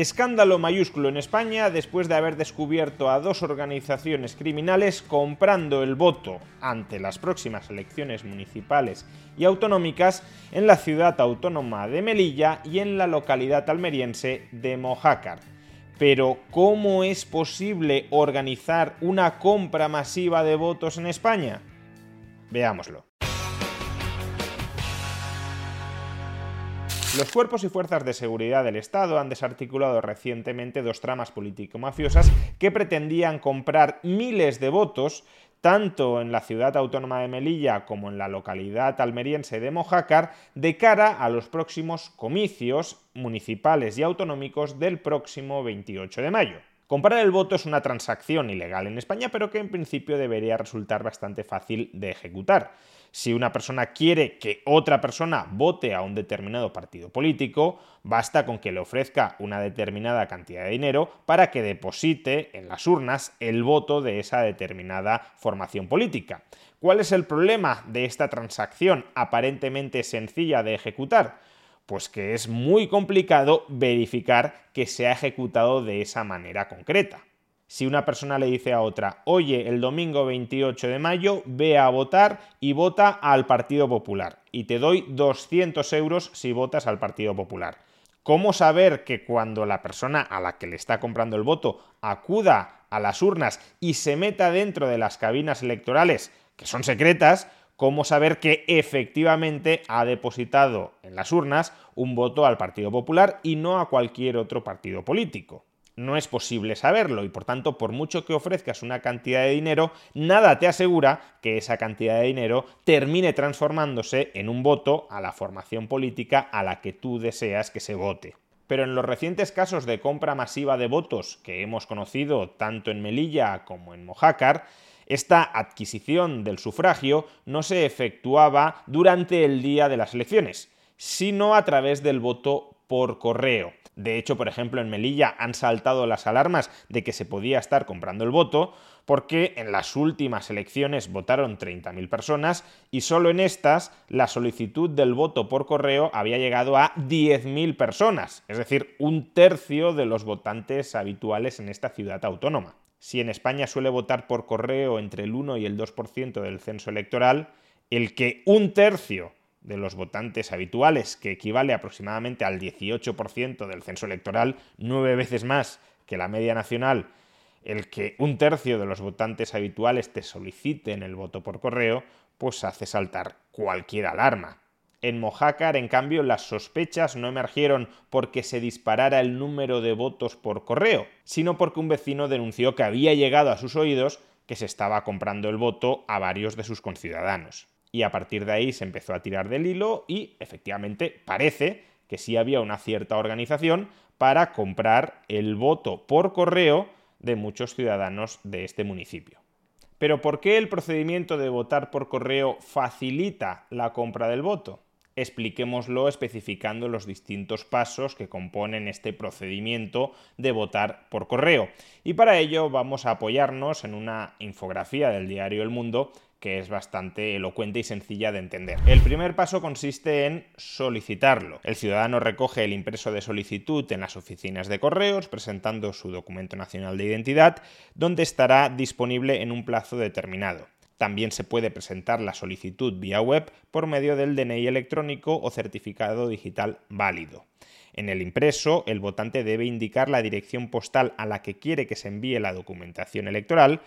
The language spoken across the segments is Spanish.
Escándalo mayúsculo en España después de haber descubierto a dos organizaciones criminales comprando el voto ante las próximas elecciones municipales y autonómicas en la ciudad autónoma de Melilla y en la localidad almeriense de Mojácar. Pero, ¿cómo es posible organizar una compra masiva de votos en España? Veámoslo. Los cuerpos y fuerzas de seguridad del Estado han desarticulado recientemente dos tramas político-mafiosas que pretendían comprar miles de votos tanto en la ciudad autónoma de Melilla como en la localidad almeriense de Mojácar, de cara a los próximos comicios municipales y autonómicos del próximo 28 de mayo. Comprar el voto es una transacción ilegal en España, pero que en principio debería resultar bastante fácil de ejecutar. Si una persona quiere que otra persona vote a un determinado partido político, basta con que le ofrezca una determinada cantidad de dinero para que deposite en las urnas el voto de esa determinada formación política. ¿Cuál es el problema de esta transacción aparentemente sencilla de ejecutar? Pues que es muy complicado verificar que se ha ejecutado de esa manera concreta. Si una persona le dice a otra, oye, el domingo 28 de mayo ve a votar y vota al Partido Popular y te doy 200 euros si votas al Partido Popular. ¿Cómo saber que cuando la persona a la que le está comprando el voto acuda a las urnas y se meta dentro de las cabinas electorales, que son secretas, cómo saber que efectivamente ha depositado en las urnas un voto al Partido Popular y no a cualquier otro partido político. No es posible saberlo y por tanto, por mucho que ofrezcas una cantidad de dinero, nada te asegura que esa cantidad de dinero termine transformándose en un voto a la formación política a la que tú deseas que se vote. Pero en los recientes casos de compra masiva de votos que hemos conocido tanto en Melilla como en Mojácar, esta adquisición del sufragio no se efectuaba durante el día de las elecciones, sino a través del voto por correo. De hecho, por ejemplo, en Melilla han saltado las alarmas de que se podía estar comprando el voto, porque en las últimas elecciones votaron 30.000 personas y solo en estas la solicitud del voto por correo había llegado a 10.000 personas, es decir, un tercio de los votantes habituales en esta ciudad autónoma. Si en España suele votar por correo entre el 1 y el 2% del censo electoral, el que un tercio de los votantes habituales, que equivale aproximadamente al 18% del censo electoral, nueve veces más que la media nacional, el que un tercio de los votantes habituales te soliciten el voto por correo, pues hace saltar cualquier alarma. En Mojácar, en cambio, las sospechas no emergieron porque se disparara el número de votos por correo, sino porque un vecino denunció que había llegado a sus oídos que se estaba comprando el voto a varios de sus conciudadanos. Y a partir de ahí se empezó a tirar del hilo y efectivamente parece que sí había una cierta organización para comprar el voto por correo de muchos ciudadanos de este municipio. Pero ¿por qué el procedimiento de votar por correo facilita la compra del voto? expliquémoslo especificando los distintos pasos que componen este procedimiento de votar por correo. Y para ello vamos a apoyarnos en una infografía del diario El Mundo que es bastante elocuente y sencilla de entender. El primer paso consiste en solicitarlo. El ciudadano recoge el impreso de solicitud en las oficinas de correos presentando su documento nacional de identidad, donde estará disponible en un plazo determinado. También se puede presentar la solicitud vía web por medio del DNI electrónico o certificado digital válido. En el impreso, el votante debe indicar la dirección postal a la que quiere que se envíe la documentación electoral,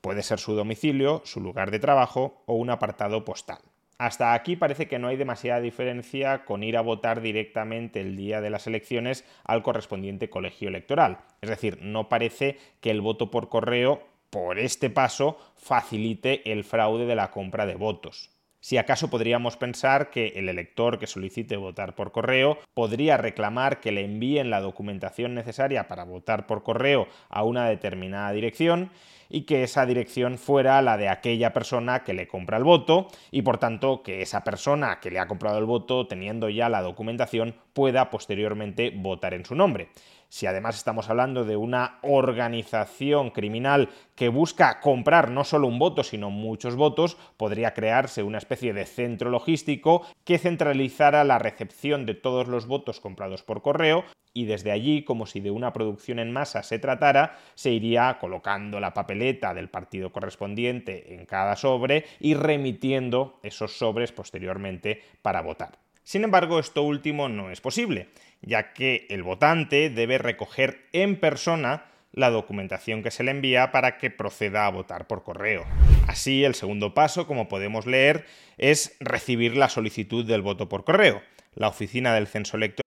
puede ser su domicilio, su lugar de trabajo o un apartado postal. Hasta aquí parece que no hay demasiada diferencia con ir a votar directamente el día de las elecciones al correspondiente colegio electoral. Es decir, no parece que el voto por correo por este paso facilite el fraude de la compra de votos. Si acaso podríamos pensar que el elector que solicite votar por correo podría reclamar que le envíen la documentación necesaria para votar por correo a una determinada dirección y que esa dirección fuera la de aquella persona que le compra el voto y por tanto que esa persona que le ha comprado el voto teniendo ya la documentación pueda posteriormente votar en su nombre. Si además estamos hablando de una organización criminal que busca comprar no solo un voto, sino muchos votos, podría crearse una especie de centro logístico que centralizara la recepción de todos los votos comprados por correo y desde allí, como si de una producción en masa se tratara, se iría colocando la papeleta del partido correspondiente en cada sobre y remitiendo esos sobres posteriormente para votar. Sin embargo, esto último no es posible, ya que el votante debe recoger en persona la documentación que se le envía para que proceda a votar por correo. Así, el segundo paso, como podemos leer, es recibir la solicitud del voto por correo. La oficina del censo electoral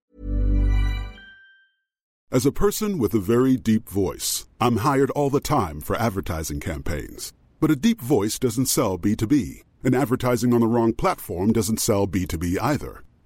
As a person with a very deep voice, I'm hired all the time for advertising campaigns. But a deep voice doesn't sell B2B, and advertising on the wrong platform doesn't sell B2B either.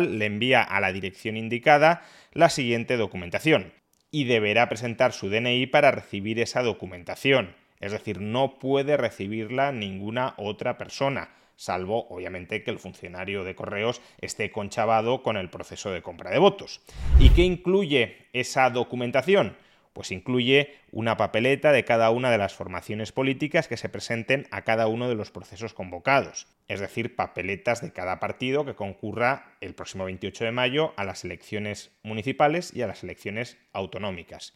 le envía a la dirección indicada la siguiente documentación y deberá presentar su DNI para recibir esa documentación. Es decir, no puede recibirla ninguna otra persona, salvo obviamente que el funcionario de correos esté conchavado con el proceso de compra de votos. ¿Y qué incluye esa documentación? Pues incluye una papeleta de cada una de las formaciones políticas que se presenten a cada uno de los procesos convocados, es decir, papeletas de cada partido que concurra el próximo 28 de mayo a las elecciones municipales y a las elecciones autonómicas.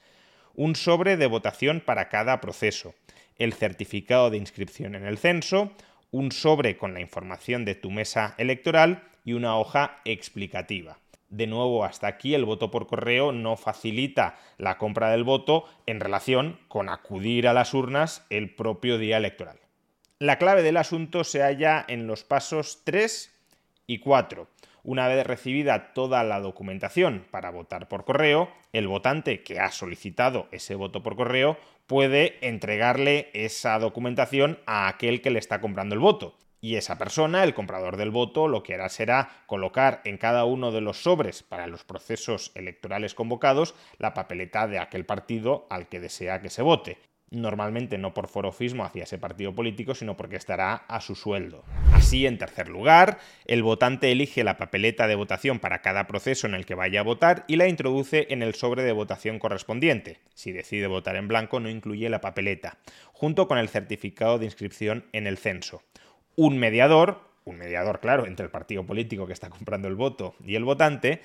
Un sobre de votación para cada proceso, el certificado de inscripción en el censo, un sobre con la información de tu mesa electoral y una hoja explicativa. De nuevo, hasta aquí el voto por correo no facilita la compra del voto en relación con acudir a las urnas el propio día electoral. La clave del asunto se halla en los pasos 3 y 4. Una vez recibida toda la documentación para votar por correo, el votante que ha solicitado ese voto por correo puede entregarle esa documentación a aquel que le está comprando el voto. Y esa persona, el comprador del voto, lo que hará será colocar en cada uno de los sobres para los procesos electorales convocados la papeleta de aquel partido al que desea que se vote. Normalmente no por forofismo hacia ese partido político, sino porque estará a su sueldo. Así, en tercer lugar, el votante elige la papeleta de votación para cada proceso en el que vaya a votar y la introduce en el sobre de votación correspondiente. Si decide votar en blanco, no incluye la papeleta, junto con el certificado de inscripción en el censo un mediador, un mediador, claro, entre el partido político que está comprando el voto y el votante,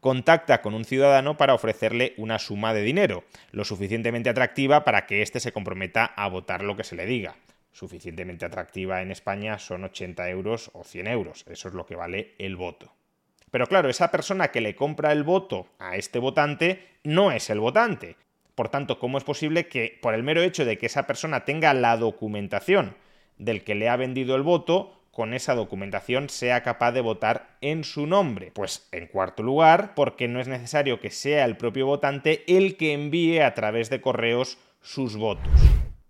contacta con un ciudadano para ofrecerle una suma de dinero, lo suficientemente atractiva para que éste se comprometa a votar lo que se le diga. suficientemente atractiva en España son 80 euros o 100 euros. Eso es lo que vale el voto. Pero claro, esa persona que le compra el voto a este votante no es el votante. Por tanto, ¿cómo es posible que por el mero hecho de que esa persona tenga la documentación del que le ha vendido el voto, con esa documentación sea capaz de votar en su nombre? Pues en cuarto lugar, porque no es necesario que sea el propio votante el que envíe a través de correos sus votos.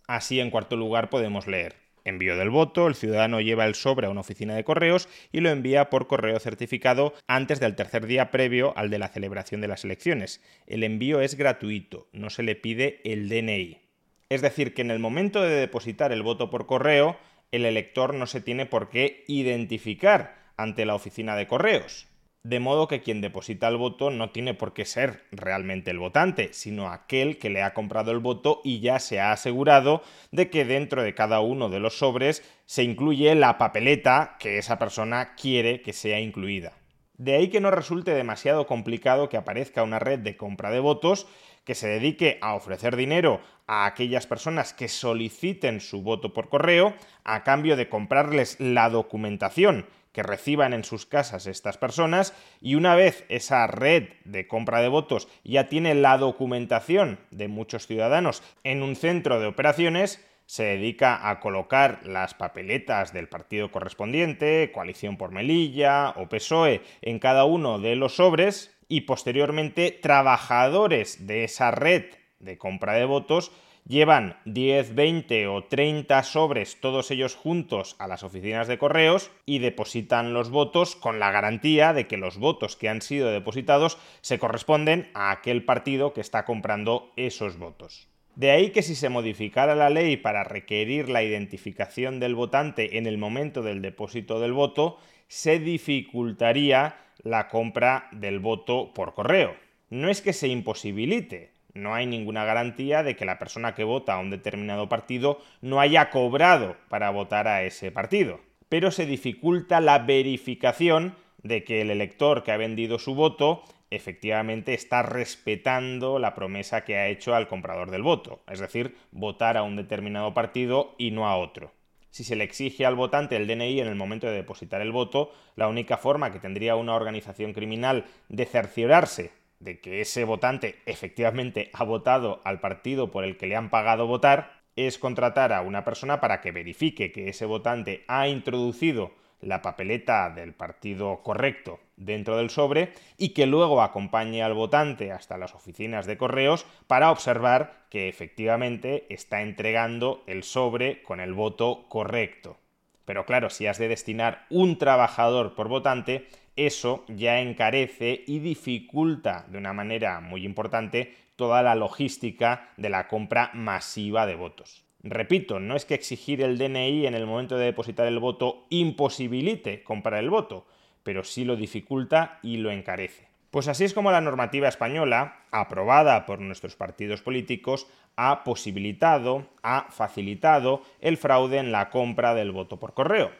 Así, en cuarto lugar, podemos leer. Envío del voto, el ciudadano lleva el sobre a una oficina de correos y lo envía por correo certificado antes del tercer día previo al de la celebración de las elecciones. El envío es gratuito, no se le pide el DNI. Es decir, que en el momento de depositar el voto por correo, el elector no se tiene por qué identificar ante la oficina de correos de modo que quien deposita el voto no tiene por qué ser realmente el votante, sino aquel que le ha comprado el voto y ya se ha asegurado de que dentro de cada uno de los sobres se incluye la papeleta que esa persona quiere que sea incluida. De ahí que no resulte demasiado complicado que aparezca una red de compra de votos que se dedique a ofrecer dinero a aquellas personas que soliciten su voto por correo a cambio de comprarles la documentación que reciban en sus casas estas personas y una vez esa red de compra de votos ya tiene la documentación de muchos ciudadanos en un centro de operaciones, se dedica a colocar las papeletas del partido correspondiente, Coalición por Melilla o PSOE, en cada uno de los sobres y posteriormente trabajadores de esa red de compra de votos llevan 10, 20 o 30 sobres, todos ellos juntos, a las oficinas de correos y depositan los votos con la garantía de que los votos que han sido depositados se corresponden a aquel partido que está comprando esos votos. De ahí que si se modificara la ley para requerir la identificación del votante en el momento del depósito del voto, se dificultaría la compra del voto por correo. No es que se imposibilite, no hay ninguna garantía de que la persona que vota a un determinado partido no haya cobrado para votar a ese partido. Pero se dificulta la verificación de que el elector que ha vendido su voto efectivamente está respetando la promesa que ha hecho al comprador del voto, es decir, votar a un determinado partido y no a otro. Si se le exige al votante el DNI en el momento de depositar el voto, la única forma que tendría una organización criminal de cerciorarse de que ese votante efectivamente ha votado al partido por el que le han pagado votar, es contratar a una persona para que verifique que ese votante ha introducido la papeleta del partido correcto dentro del sobre y que luego acompañe al votante hasta las oficinas de correos para observar que efectivamente está entregando el sobre con el voto correcto. Pero claro, si has de destinar un trabajador por votante, eso ya encarece y dificulta de una manera muy importante toda la logística de la compra masiva de votos. Repito, no es que exigir el DNI en el momento de depositar el voto imposibilite comprar el voto, pero sí lo dificulta y lo encarece. Pues así es como la normativa española, aprobada por nuestros partidos políticos, ha posibilitado, ha facilitado el fraude en la compra del voto por correo.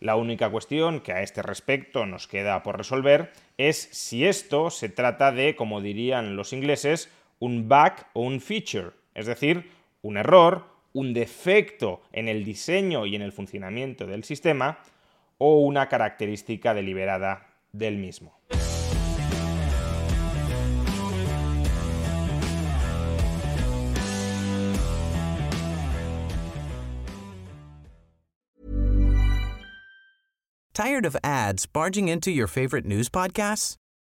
La única cuestión que a este respecto nos queda por resolver es si esto se trata de, como dirían los ingleses, un bug o un feature, es decir, un error, un defecto en el diseño y en el funcionamiento del sistema o una característica deliberada del mismo. Tired of ads barging into your favorite news podcasts?